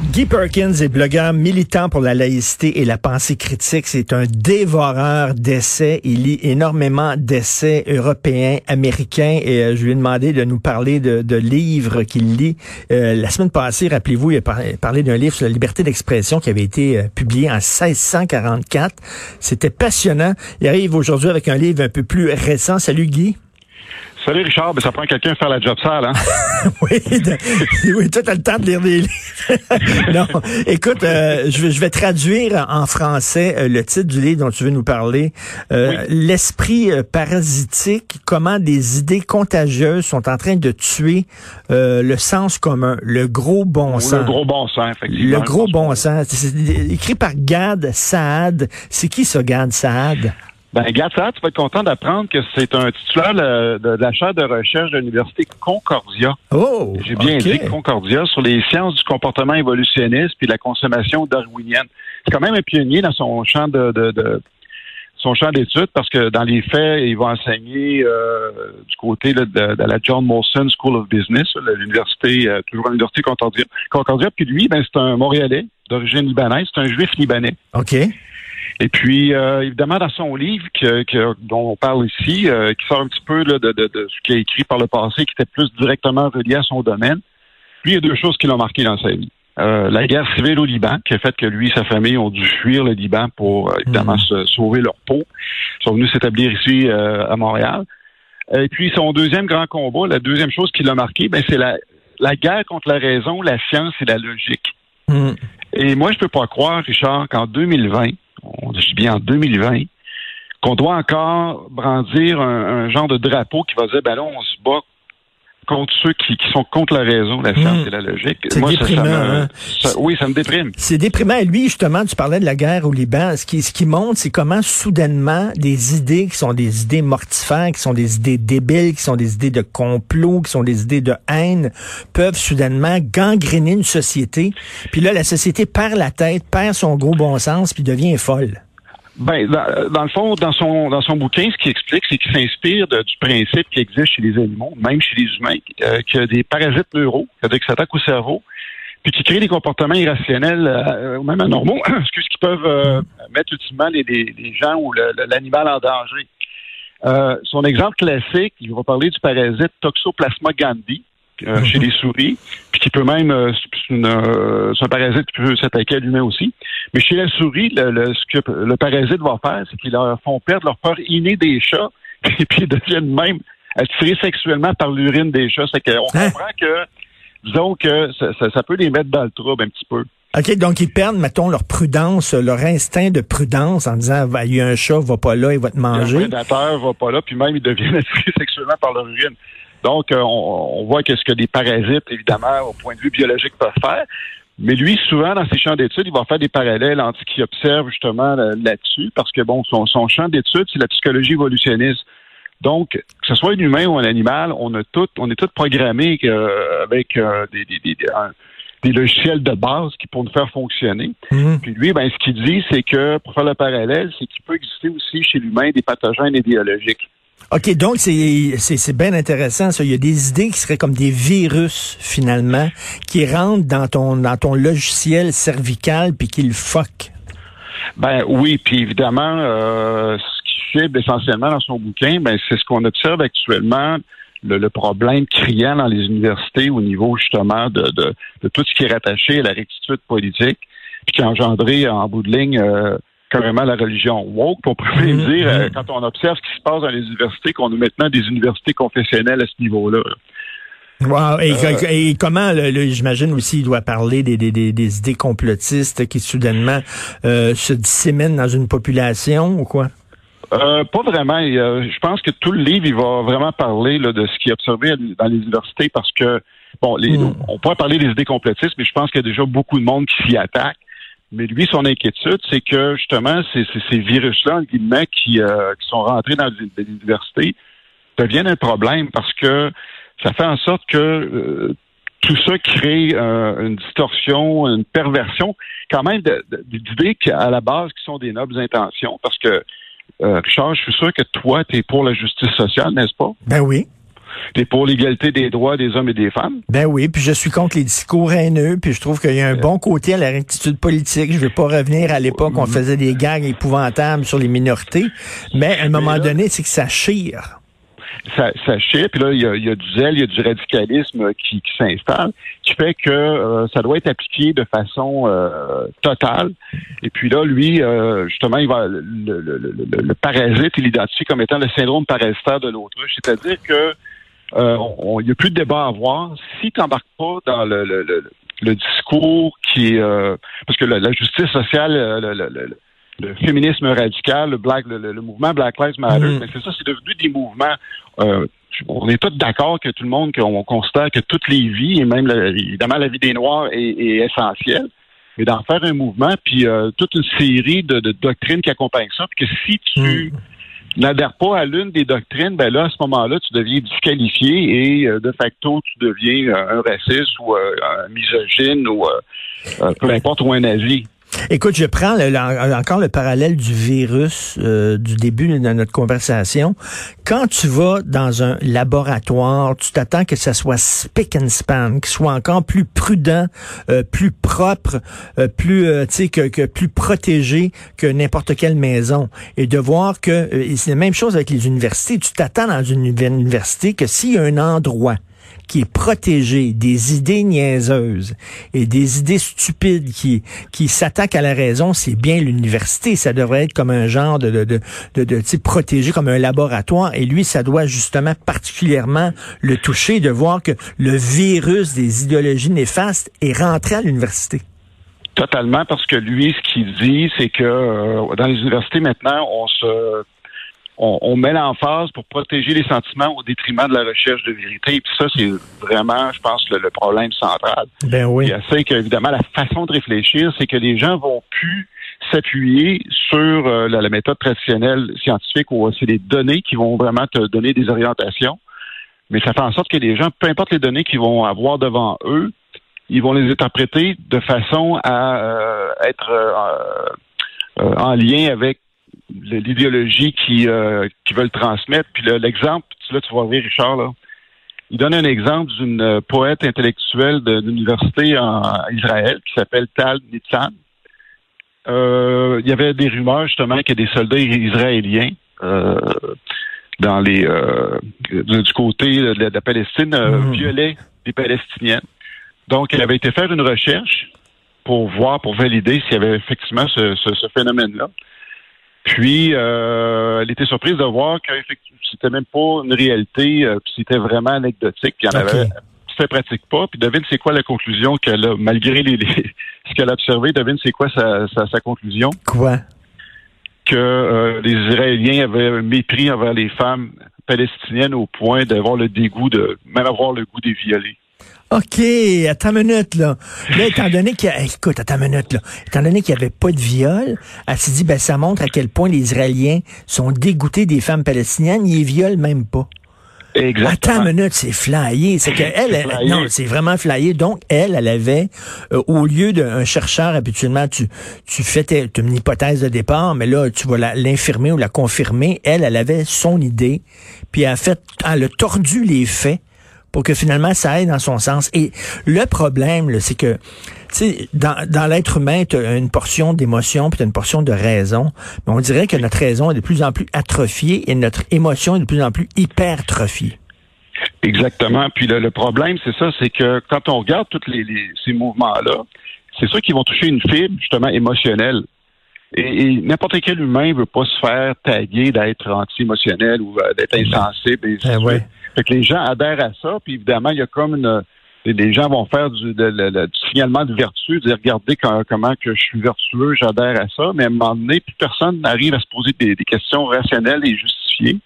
Guy Perkins est blogueur militant pour la laïcité et la pensée critique. C'est un dévoreur d'essais. Il lit énormément d'essais européens, américains et euh, je lui ai demandé de nous parler de, livres qu'il lit. Euh, la semaine passée, rappelez-vous, il a parlé d'un livre sur la liberté d'expression qui avait été euh, publié en 1644. C'était passionnant. Il arrive aujourd'hui avec un livre un peu plus récent. Salut Guy. Salut Richard, ben, ça prend quelqu'un faire la job sale, hein? oui, oui, tu as le temps de lire des livres. non, écoute, euh, je, vais, je, vais traduire en français euh, le titre du livre dont tu veux nous parler. Euh, L'esprit parasitique, comment des idées contagieuses sont en train de tuer le sens commun, le gros bon sens. Le gros bon sens, effectivement. Le gros bon sens. C'est écrit par Gad Saad. C'est qui ça, Gad Saad? Ben, regarde ça, tu vas être content d'apprendre que c'est un titulaire de, la chaire de recherche de l'Université Concordia. Oh! J'ai bien dit Concordia sur les sciences du comportement évolutionniste puis la consommation darwinienne. C'est quand même un pionnier dans son champ de, de, son champ d'études parce que dans les faits, il va enseigner euh, du côté de, la John Molson School of Business, l'université, euh, toujours l'université Concordia. Concordia, puis lui, ben, c'est un Montréalais d'origine libanaise, c'est un juif libanais. OK. Et puis, euh, évidemment, dans son livre que, dont on parle ici, euh, qui sort un petit peu de, ce qu'il a écrit par le passé, qui était plus directement relié à son domaine, lui, il y a deux choses qui l'ont marqué dans sa vie. Euh, la guerre civile au Liban, qui a fait que lui et sa famille ont dû fuir le Liban pour, évidemment, hmm. se sauver leur peau. Ils sont venus s'établir ici à Montréal. Et puis, son deuxième grand combat, la deuxième chose qui l'a marqué, ben, c'est la, la guerre contre la raison, la science et la logique. Hmm. Et moi, je peux pas croire, Richard, qu'en 2020, on dit bien en 2020, qu'on doit encore brandir un, genre de drapeau qui va dire, ben là, on se bat contre ceux qui, sont contre la raison, la science hmm. et la logique. Moi, déprimant, hein? ça, oui, ça me déprime. C'est déprimant. Et lui, justement, tu parlais de la guerre au Liban. Ce qui, ce qui montre, c'est comment soudainement des idées qui sont des idées mortifères, qui sont des idées débiles, qui sont des idées de complot, qui sont des idées de haine, peuvent soudainement gangréner une société. Puis là, la société perd la tête, perd son gros bon sens, puis devient folle. Ben, dans, le fond, dans son dans son bouquin, ce qu'il explique, c'est qu'il s'inspire du principe qui existe chez les animaux, même chez les humains, euh, a des parasites neuraux, qui s'attaquent au cerveau, puis qui créent des comportements irrationnels, euh, même anormaux, excuse, qui peuvent euh, mettre ultimement les, les, gens ou l'animal en danger. Euh, son exemple classique, il va parler du parasite Toxoplasma gandhi, euh, chez les souris, puis qui peut même, euh, euh, c'est un parasite qui peut s'attaquer à l'humain aussi. Mais chez la souris, le, ce que le parasite va faire, c'est qu'ils leur font perdre leur peur innée des chats, et puis ils deviennent même attirés sexuellement par l'urine des chats. C'est qu'on hein? comprend que, disons que ça, ça, peut les mettre dans le trouble un petit peu. OK, donc ils perdent, mettons, leur prudence, leur instinct de prudence en disant il y a un chat, va pas là, il va te manger. Un prédateur va pas là, puis même ils deviennent attirés sexuellement par leur urine. Donc, euh, on, voit qu'est-ce que des parasites, évidemment, au point de vue biologique, peuvent faire. Mais lui, souvent, dans ses champs d'études, il va faire des parallèles entre ce qu'il observe justement là-dessus, parce que, bon, son, champ d'études, c'est la psychologie évolutionniste. Donc, que ce soit un humain ou un animal, on a tout, on est tous programmés euh, avec euh, des, des, logiciels de base qui pour nous faire fonctionner. Mm-hmm. Puis lui, ben, ce qu'il dit, c'est que, pour faire le parallèle, c'est qu'il peut exister aussi chez l'humain des pathogènes idéologiques. OK, donc c'est bien intéressant ça. Il y a des idées qui seraient comme des virus finalement qui rentrent dans ton dans ton logiciel cervical puis qui le fuck. Ben oui, puis évidemment, euh, ce qui cible essentiellement dans son bouquin, ben c'est ce qu'on observe actuellement. Le, problème criant dans les universités au niveau justement de, de, de, tout ce qui est rattaché à la rectitude politique, puis qui a engendré en bout de ligne euh, carrément la religion woke. On pourrait même dire, euh, mhm. quand on observe ce qui se passe dans les universités, qu'on a maintenant des universités confessionnelles à ce niveau-là. Wow. Et, euh, comment, j'imagine aussi, il doit parler des, des, des, idées complotistes qui soudainement euh, se disséminent dans une population ou quoi? pas vraiment. je pense que tout le livre, il va vraiment parler de ce qui est observé dans les universités parce que, bon, les, hmm. on pourrait parler des idées complotistes, mais je pense qu'il y a déjà beaucoup de monde qui s'y attaque. Mais lui, son inquiétude, c'est que justement, ces, ces virus-là, guillemets, qui, euh, qui sont rentrés dans les, universités, deviennent un problème parce que ça fait en sorte que euh, tout ça crée euh, une distorsion, une perversion, quand même d'idées à la base qui sont des nobles intentions, parce que euh, Richard, je suis sûr que toi, tu es pour la justice sociale, n'est-ce pas? Ben oui. Pour l'égalité des droits des hommes et des femmes? Ben oui, puis je suis contre les discours haineux, puis je trouve qu'il y a un bon côté à la rectitude politique. Je veux pas revenir à l'époque où on faisait des gags épouvantables sur les minorités, mais à un moment donné, c'est que ça chire ça, ça chie, puis là, il y, a, il y, a, du zèle, il y a du radicalisme qui, qui s'installe, qui fait que euh, ça doit être appliqué de façon euh, totale. Et puis là, lui, euh, justement, il va le, le, le, le parasite, il l'identifie comme étant le syndrome parasitaire de l'autruche, c'est-à-dire que il n'y a plus de débat à avoir. Si tu n'embarques pas dans le, le, discours qui est... parce que la, justice sociale, le, le féminisme radical, le black, le, mouvement Black Lives Matter, mm. mais c'est ça, c'est devenu des mouvements. Euh, on est tous d'accord que tout le monde, qu'on considère que toutes les vies, et même évidemment la vie des Noirs est, est essentielle, mais d'en faire un mouvement, puis euh, toute une série de, doctrines qui accompagnent ça, puis que si tu mm. N'adhères pas à l'une des doctrines, ben là, à ce moment-là, tu deviens disqualifié et euh, de facto, tu deviens un raciste ou un misogyne ou peu importe, ou un nazi. Écoute, je prends encore le parallèle du virus euh, du début de notre conversation. Quand tu vas dans un laboratoire, tu t'attends que ça soit spick and span, qu'il soit encore plus prudent, euh, plus propre, euh, plus, sais, que, que, plus protégé que n'importe quelle maison. Et de voir que c'est la même chose avec les universités. Tu t'attends dans une université que s'il y a un endroit qui est protégé des idées niaiseuses et des idées stupides qui, qui s'attaquent à la raison, c'est bien l'université. Ça devrait être comme un genre de, de, de, de, de protégé comme un laboratoire. Et lui, ça doit justement particulièrement le toucher de voir que le virus des idéologies néfastes est rentré à l'université. Totalement, parce que lui, ce qu'il dit, c'est que euh, dans les universités maintenant, on se on, on met l'emphase pour protéger les sentiments au détriment de la recherche de vérité. Et puis ça, c'est vraiment, je pense, le, problème central. Ben oui. C'est qu'évidemment, la façon de réfléchir, c'est que les gens vont plus s'appuyer sur euh, la, méthode traditionnelle scientifique où c'est les données qui vont vraiment te donner des orientations. Mais ça fait en sorte que les gens, peu importe les données qu'ils vont avoir devant eux, ils vont les interpréter de façon à euh, être euh, en lien avec l'idéologie qui, euh, qui veulent transmettre. Puis l'exemple, là, tu vas voir, Richard, là. Il donne un exemple d'une euh, poète intellectuelle de l'université en Israël qui s'appelle Tal Nitzan. Euh, il y avait des rumeurs justement que des soldats israéliens euh, dans les euh, du côté de la, Palestine mmh. violaient des Palestiniennes. Donc, il avait été faire une recherche pour voir, pour valider s'il y avait effectivement ce, ce, ce phénomène-là. Puis, euh, elle était surprise de voir que c'était même pas une réalité, euh, c'était vraiment anecdotique. Il y en avait, ça pratique pas. Puis devine c'est quoi la conclusion qu'elle a, malgré les, ce qu'elle a observé, devine c'est quoi sa, sa, conclusion? Quoi? Que euh, les Israéliens avaient un mépris envers les femmes palestiniennes au point d'avoir le dégoût de, même avoir le goût des violets. OK, attends une minute, là. Là, étant donné qu'il y a, écoute, attends une minute, là. Étant donné qu'il n'y avait pas de viol, elle s'est dit, ben, ça montre à quel point les Israéliens sont dégoûtés des femmes palestiniennes. Ils les violent même pas. Exactement. Attends une minute, c'est flyé. C'est que elle, non, c'est vraiment flyé. Donc, elle, elle avait, euh, au lieu d'un chercheur, habituellement, tu, tu fais une hypothèse de départ, mais là, tu vas l'infirmer ou la confirmer. Elle, elle avait son idée, puis elle a fait, elle a tordu les faits pour que finalement ça aille dans son sens. Et le problème, c'est que dans, dans l'être humain, tu as une portion d'émotion puis tu as une portion de raison. Mais on dirait que notre raison est de plus en plus atrophiée et notre émotion est de plus en plus hypertrophiée. Exactement. Puis le, problème, c'est ça, c'est que quand on regarde tous les, ces mouvements-là, c'est sûr qu'ils vont toucher une fibre justement émotionnelle. Et, n'importe quel humain veut pas se faire taguer d'être anti-émotionnel ou euh, d'être insensible. Et ben fait que les gens adhèrent à ça, puis évidemment, il y a comme une les gens vont faire du, signalement de vertu, dire regardez comment que je suis vertueux, j'adhère à ça, mais à un moment donné, plus personne n'arrive à se poser des, questions rationnelles et justifiées.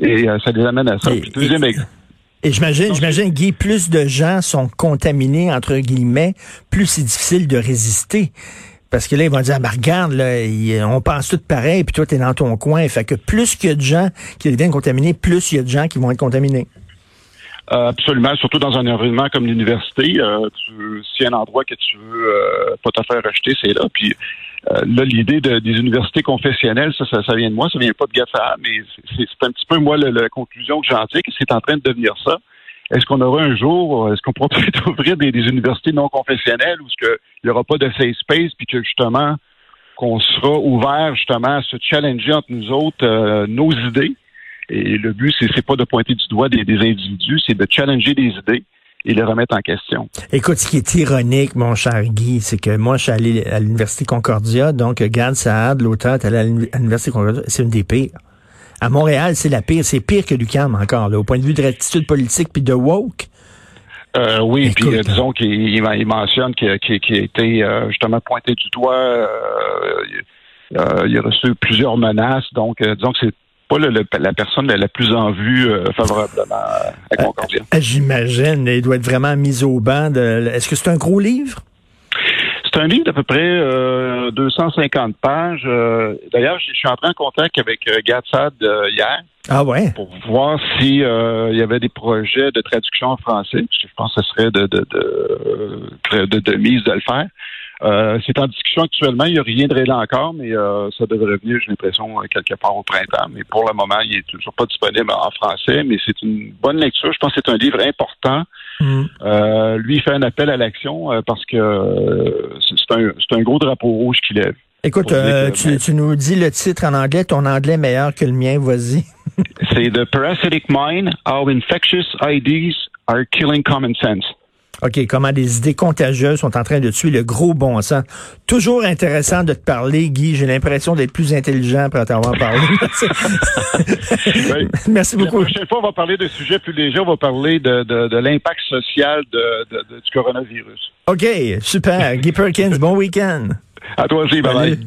Et euh, ça les amène à ça. Et, deuxième et j'imagine, j'imagine, Guy, plus de gens sont contaminés, entre guillemets, plus c'est difficile de résister. Parce que là, ils vont dire, ah, regarde, là, on pense tout pareil, puis toi, tu es dans ton coin. Fait que plus qu'il y a de gens qui deviennent contaminés, plus il y a de gens qui vont être contaminés. Euh, absolument, surtout dans un environnement comme l'université. Euh, s'il y a un endroit que tu veux euh, pas te faire rejeter, c'est là. Puis euh, là, l'idée de, des universités confessionnelles, ça, ça, vient de moi, ça vient pas de Gaffard, mais c'est un petit peu, moi, la, conclusion que j'en tire, que c'est en train de devenir ça. Est-ce qu'on aura un jour, est-ce qu'on pourra ouvrir des, universités non confessionnelles où il n'y aura pas de safe space, puis que justement, qu'on sera ouvert justement à se challenger entre nous autres euh, nos idées? Et le but, c'est, c'est pas de pointer du doigt des, individus, c'est de challenger des idées et les remettre en question. Écoute, ce qui est ironique, mon cher Guy, c'est que moi, je suis allé à l'Université Concordia, donc Gad Saad, l'auteur, est allé à l'Université Concordia, c'est une des pires. À Montréal, c'est la pire, c'est pire que l'UQAM encore, là, au point de vue de l'attitude politique puis de woke. Euh, oui, puis euh, disons qu'il il mentionne qu'il a été euh, justement pointé du doigt. il a reçu plusieurs menaces, donc disons que c'est pas la personne la, plus en vue favorablement à Concordia. J'imagine, il doit être vraiment mis au banc. Est-ce que c'est un gros livre? C'est un livre d'à peu près 250 pages. D'ailleurs, je suis entré en contact avec Gatsad hier. Ah ouais? Pour voir si euh, il y avait des projets de traduction en français. Je pense que ce serait de de, de, de, de mise de le faire. Euh, c'est en discussion actuellement. Il n'y a rien de réel encore, mais euh, ça devrait venir, j'ai l'impression, quelque part au printemps. Mais pour le moment, il est toujours pas disponible en français, mais c'est une bonne lecture. Je pense que c'est un livre important. Mm. lui, il fait un appel à l'action parce que c'est un, un gros drapeau rouge qu'il lève. Écoute, tu, tu, nous dis le titre en anglais. Ton anglais est meilleur que le mien, vas-y. C'est The Parasitic Mind, How Infectious Ideas Are Killing Common Sense. OK, comment des idées contagieuses sont en train de tuer le gros bon sens. Toujours intéressant de te parler, Guy. J'ai l'impression d'être plus intelligent après t'avoir parlé. Merci beaucoup. La prochaine fois, on va parler de sujets plus légers. On va parler de, de, de l'impact social de, du coronavirus. OK, super. Guy Perkins, bon week-end. À toi aussi, bye bye.